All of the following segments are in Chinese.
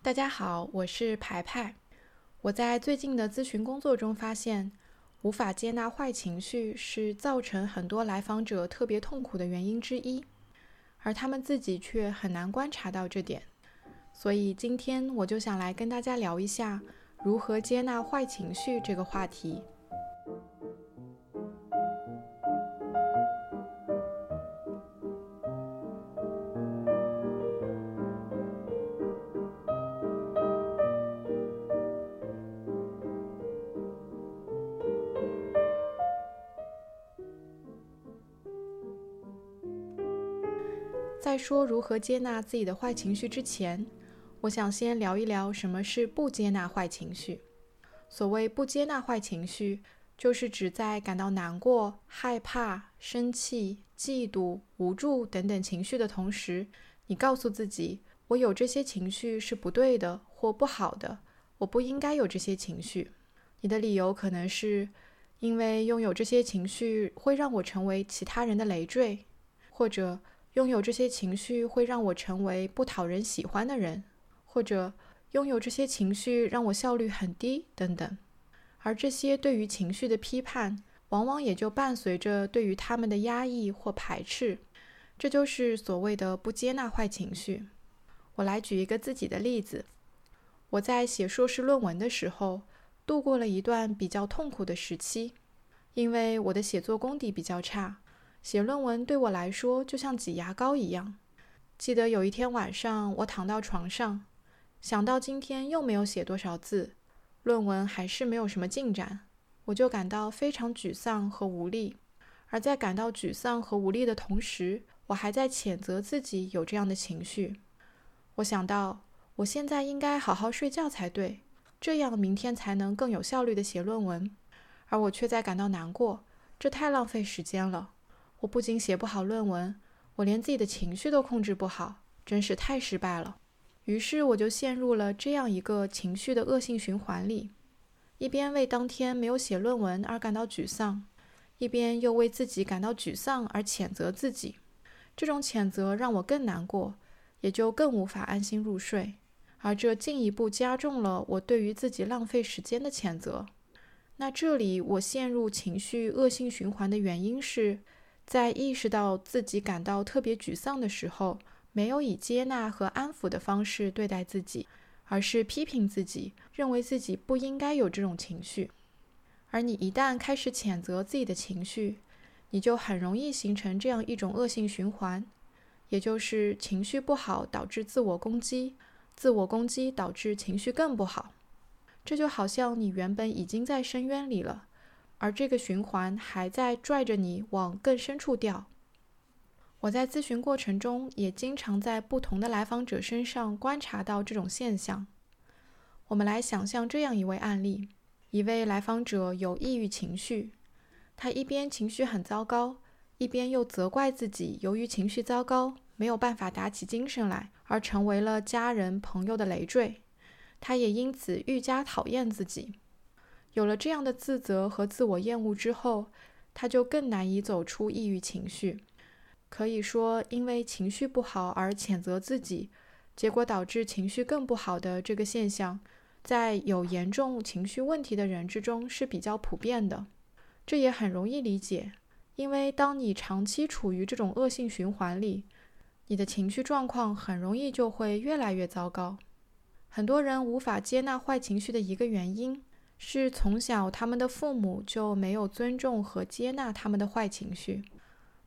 大家好，我是排排。我在最近的咨询工作中发现，无法接纳坏情绪是造成很多来访者特别痛苦的原因之一，而他们自己却很难观察到这点。所以今天我就想来跟大家聊一下如何接纳坏情绪这个话题。在说如何接纳自己的坏情绪之前，我想先聊一聊什么是不接纳坏情绪。所谓不接纳坏情绪，就是指在感到难过、害怕、生气、嫉妒、无助等等情绪的同时，你告诉自己：“我有这些情绪是不对的或不好的，我不应该有这些情绪。”你的理由可能是因为拥有这些情绪会让我成为其他人的累赘，或者。拥有这些情绪会让我成为不讨人喜欢的人，或者拥有这些情绪让我效率很低等等。而这些对于情绪的批判，往往也就伴随着对于他们的压抑或排斥。这就是所谓的不接纳坏情绪。我来举一个自己的例子：我在写硕士论文的时候，度过了一段比较痛苦的时期，因为我的写作功底比较差。写论文对我来说就像挤牙膏一样。记得有一天晚上，我躺到床上，想到今天又没有写多少字，论文还是没有什么进展，我就感到非常沮丧和无力。而在感到沮丧和无力的同时，我还在谴责自己有这样的情绪。我想到，我现在应该好好睡觉才对，这样明天才能更有效率的写论文。而我却在感到难过，这太浪费时间了。我不仅写不好论文，我连自己的情绪都控制不好，真是太失败了。于是我就陷入了这样一个情绪的恶性循环里：一边为当天没有写论文而感到沮丧，一边又为自己感到沮丧而谴责自己。这种谴责让我更难过，也就更无法安心入睡，而这进一步加重了我对于自己浪费时间的谴责。那这里我陷入情绪恶性循环的原因是。在意识到自己感到特别沮丧的时候，没有以接纳和安抚的方式对待自己，而是批评自己，认为自己不应该有这种情绪。而你一旦开始谴责自己的情绪，你就很容易形成这样一种恶性循环，也就是情绪不好导致自我攻击，自我攻击导致情绪更不好。这就好像你原本已经在深渊里了。而这个循环还在拽着你往更深处掉。我在咨询过程中也经常在不同的来访者身上观察到这种现象。我们来想象这样一位案例：一位来访者有抑郁情绪，他一边情绪很糟糕，一边又责怪自己，由于情绪糟糕没有办法打起精神来，而成为了家人朋友的累赘。他也因此愈加讨厌自己。有了这样的自责和自我厌恶之后，他就更难以走出抑郁情绪。可以说，因为情绪不好而谴责自己，结果导致情绪更不好的这个现象，在有严重情绪问题的人之中是比较普遍的。这也很容易理解，因为当你长期处于这种恶性循环里，你的情绪状况很容易就会越来越糟糕。很多人无法接纳坏情绪的一个原因。是从小他们的父母就没有尊重和接纳他们的坏情绪，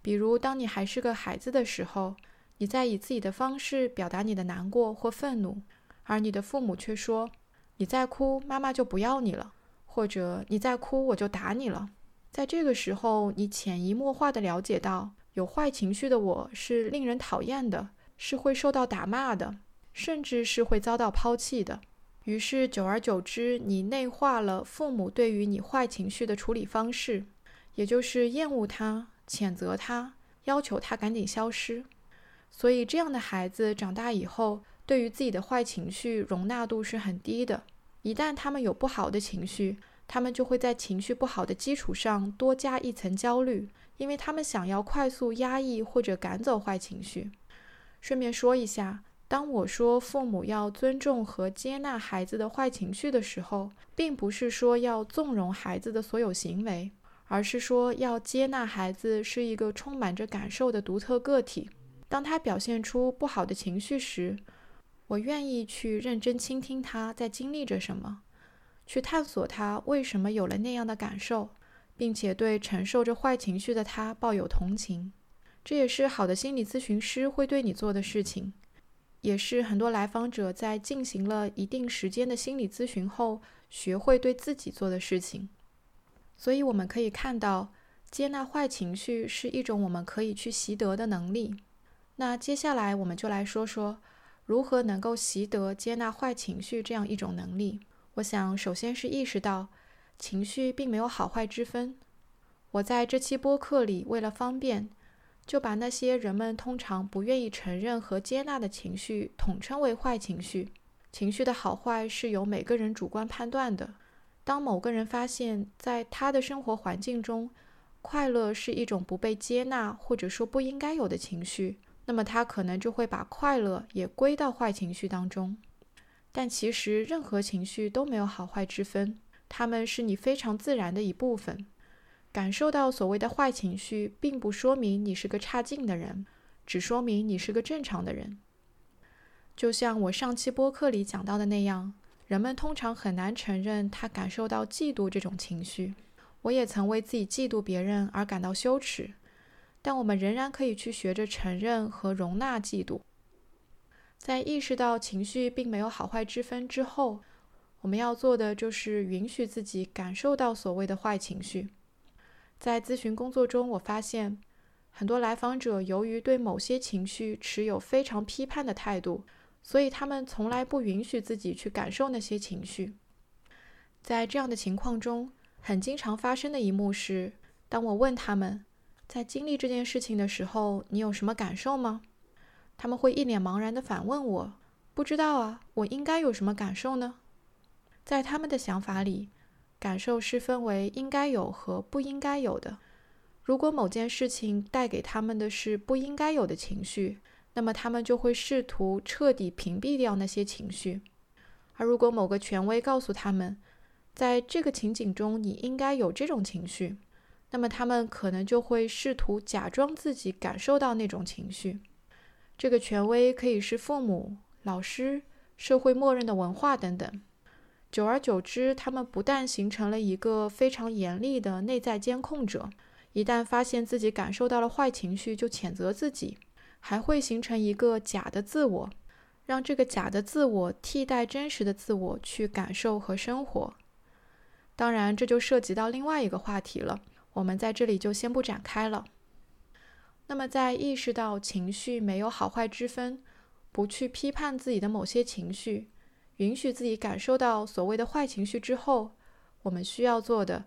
比如当你还是个孩子的时候，你在以自己的方式表达你的难过或愤怒，而你的父母却说：“你再哭，妈妈就不要你了；或者你再哭，我就打你了。”在这个时候，你潜移默化地了解到，有坏情绪的我是令人讨厌的，是会受到打骂的，甚至是会遭到抛弃的。于是，久而久之，你内化了父母对于你坏情绪的处理方式，也就是厌恶他、谴责他、要求他赶紧消失。所以，这样的孩子长大以后，对于自己的坏情绪容纳度是很低的。一旦他们有不好的情绪，他们就会在情绪不好的基础上多加一层焦虑，因为他们想要快速压抑或者赶走坏情绪。顺便说一下。当我说父母要尊重和接纳孩子的坏情绪的时候，并不是说要纵容孩子的所有行为，而是说要接纳孩子是一个充满着感受的独特个体。当他表现出不好的情绪时，我愿意去认真倾听他在经历着什么，去探索他为什么有了那样的感受，并且对承受着坏情绪的他抱有同情。这也是好的心理咨询师会对你做的事情，也是很多来访者在进行了一定时间的心理咨询后学会对自己做的事情。所以我们可以看到，接纳坏情绪是一种我们可以去习得的能力。那接下来我们就来说说。如何能够习得接纳坏情绪这样一种能力？我想，首先是意识到情绪并没有好坏之分。我在这期播客里，为了方便，就把那些人们通常不愿意承认和接纳的情绪统称为坏情绪。情绪的好坏是由每个人主观判断的。当某个人发现，在他的生活环境中，快乐是一种不被接纳或者说不应该有的情绪。那么他可能就会把快乐也归到坏情绪当中，但其实任何情绪都没有好坏之分，它们是你非常自然的一部分。感受到所谓的坏情绪，并不说明你是个差劲的人，只说明你是个正常的人。就像我上期播客里讲到的那样，人们通常很难承认他感受到嫉妒这种情绪。我也曾为自己嫉妒别人而感到羞耻。但我们仍然可以去学着承认和容纳嫉妒。在意识到情绪并没有好坏之分之后，我们要做的就是允许自己感受到所谓的坏情绪。在咨询工作中，我发现很多来访者由于对某些情绪持有非常批判的态度，所以他们从来不允许自己去感受那些情绪。在这样的情况中，很经常发生的一幕是，当我问他们。在经历这件事情的时候，你有什么感受吗？他们会一脸茫然地反问我：“不知道啊，我应该有什么感受呢？”在他们的想法里，感受是分为应该有和不应该有的。如果某件事情带给他们的是不应该有的情绪，那么他们就会试图彻底屏蔽掉那些情绪；而如果某个权威告诉他们，在这个情景中你应该有这种情绪，那么他们可能就会试图假装自己感受到那种情绪。这个权威可以是父母、老师、社会默认的文化等等。久而久之，他们不但形成了一个非常严厉的内在监控者，一旦发现自己感受到了坏情绪就谴责自己，还会形成一个假的自我，让这个假的自我替代真实的自我去感受和生活。当然，这就涉及到另外一个话题了。我们在这里就先不展开了。那么，在意识到情绪没有好坏之分，不去批判自己的某些情绪，允许自己感受到所谓的坏情绪之后，我们需要做的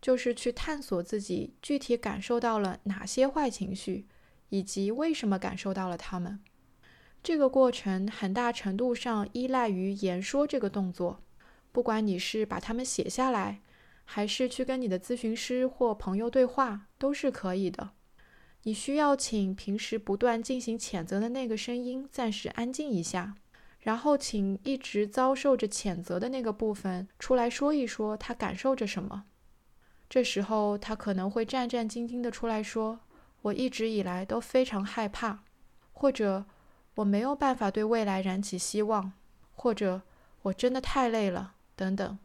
就是去探索自己具体感受到了哪些坏情绪，以及为什么感受到了它们。这个过程很大程度上依赖于言说这个动作，不管你是把它们写下来。还是去跟你的咨询师或朋友对话都是可以的。你需要请平时不断进行谴责的那个声音暂时安静一下，然后请一直遭受着谴责的那个部分出来说一说他感受着什么。这时候他可能会战战兢兢地出来说：“我一直以来都非常害怕，或者我没有办法对未来燃起希望，或者我真的太累了，等等。”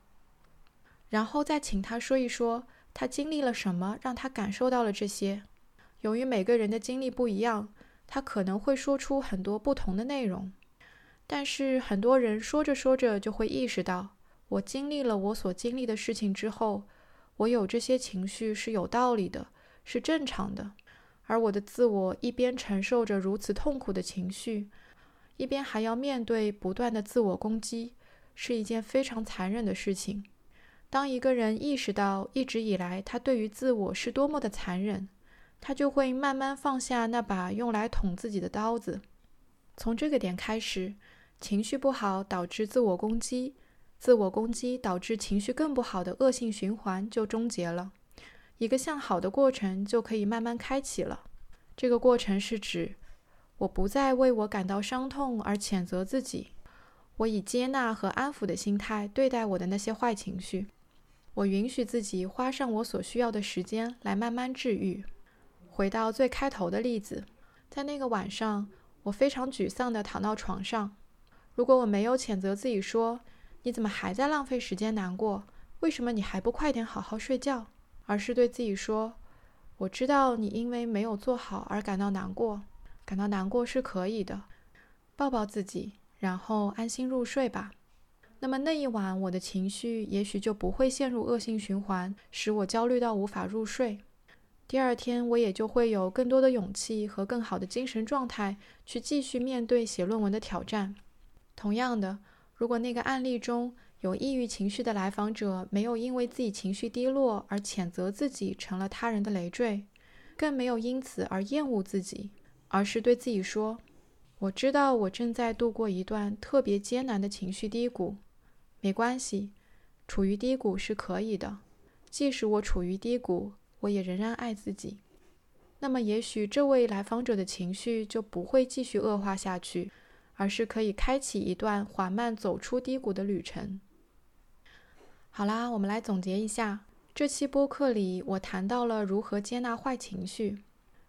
然后再请他说一说他经历了什么，让他感受到了这些。由于每个人的经历不一样，他可能会说出很多不同的内容。但是很多人说着说着就会意识到，我经历了我所经历的事情之后，我有这些情绪是有道理的，是正常的。而我的自我一边承受着如此痛苦的情绪，一边还要面对不断的自我攻击，是一件非常残忍的事情。当一个人意识到一直以来他对于自我是多么的残忍，他就会慢慢放下那把用来捅自己的刀子。从这个点开始，情绪不好导致自我攻击，自我攻击导致情绪更不好的恶性循环就终结了，一个向好的过程就可以慢慢开启了。这个过程是指我不再为我感到伤痛而谴责自己，我以接纳和安抚的心态对待我的那些坏情绪。我允许自己花上我所需要的时间来慢慢治愈。回到最开头的例子，在那个晚上，我非常沮丧地躺到床上。如果我没有谴责自己说：“你怎么还在浪费时间难过？为什么你还不快点好好睡觉？”而是对自己说：“我知道你因为没有做好而感到难过，感到难过是可以的。抱抱自己，然后安心入睡吧。”那么那一晚，我的情绪也许就不会陷入恶性循环，使我焦虑到无法入睡。第二天，我也就会有更多的勇气和更好的精神状态去继续面对写论文的挑战。同样的，如果那个案例中有抑郁情绪的来访者没有因为自己情绪低落而谴责自己成了他人的累赘，更没有因此而厌恶自己，而是对自己说：“我知道我正在度过一段特别艰难的情绪低谷。”没关系，处于低谷是可以的。即使我处于低谷，我也仍然爱自己。那么，也许这位来访者的情绪就不会继续恶化下去，而是可以开启一段缓慢走出低谷的旅程。好啦，我们来总结一下这期播客里，我谈到了如何接纳坏情绪。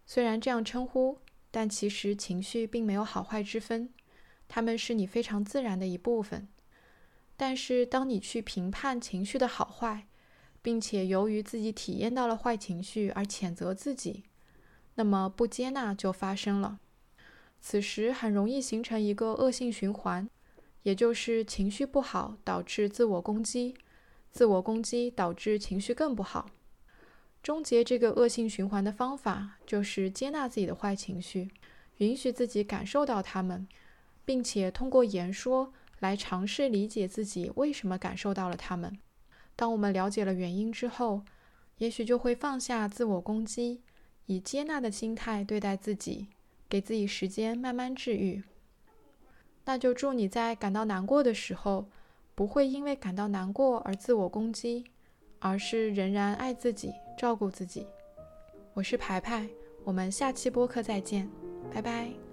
虽然这样称呼，但其实情绪并没有好坏之分，它们是你非常自然的一部分。但是，当你去评判情绪的好坏，并且由于自己体验到了坏情绪而谴责自己，那么不接纳就发生了。此时很容易形成一个恶性循环，也就是情绪不好导致自我攻击，自我攻击导致情绪更不好。终结这个恶性循环的方法就是接纳自己的坏情绪，允许自己感受到它们，并且通过言说。来尝试理解自己为什么感受到了他们。当我们了解了原因之后，也许就会放下自我攻击，以接纳的心态对待自己，给自己时间慢慢治愈。那就祝你在感到难过的时候，不会因为感到难过而自我攻击，而是仍然爱自己、照顾自己。我是牌牌，我们下期播客再见，拜拜。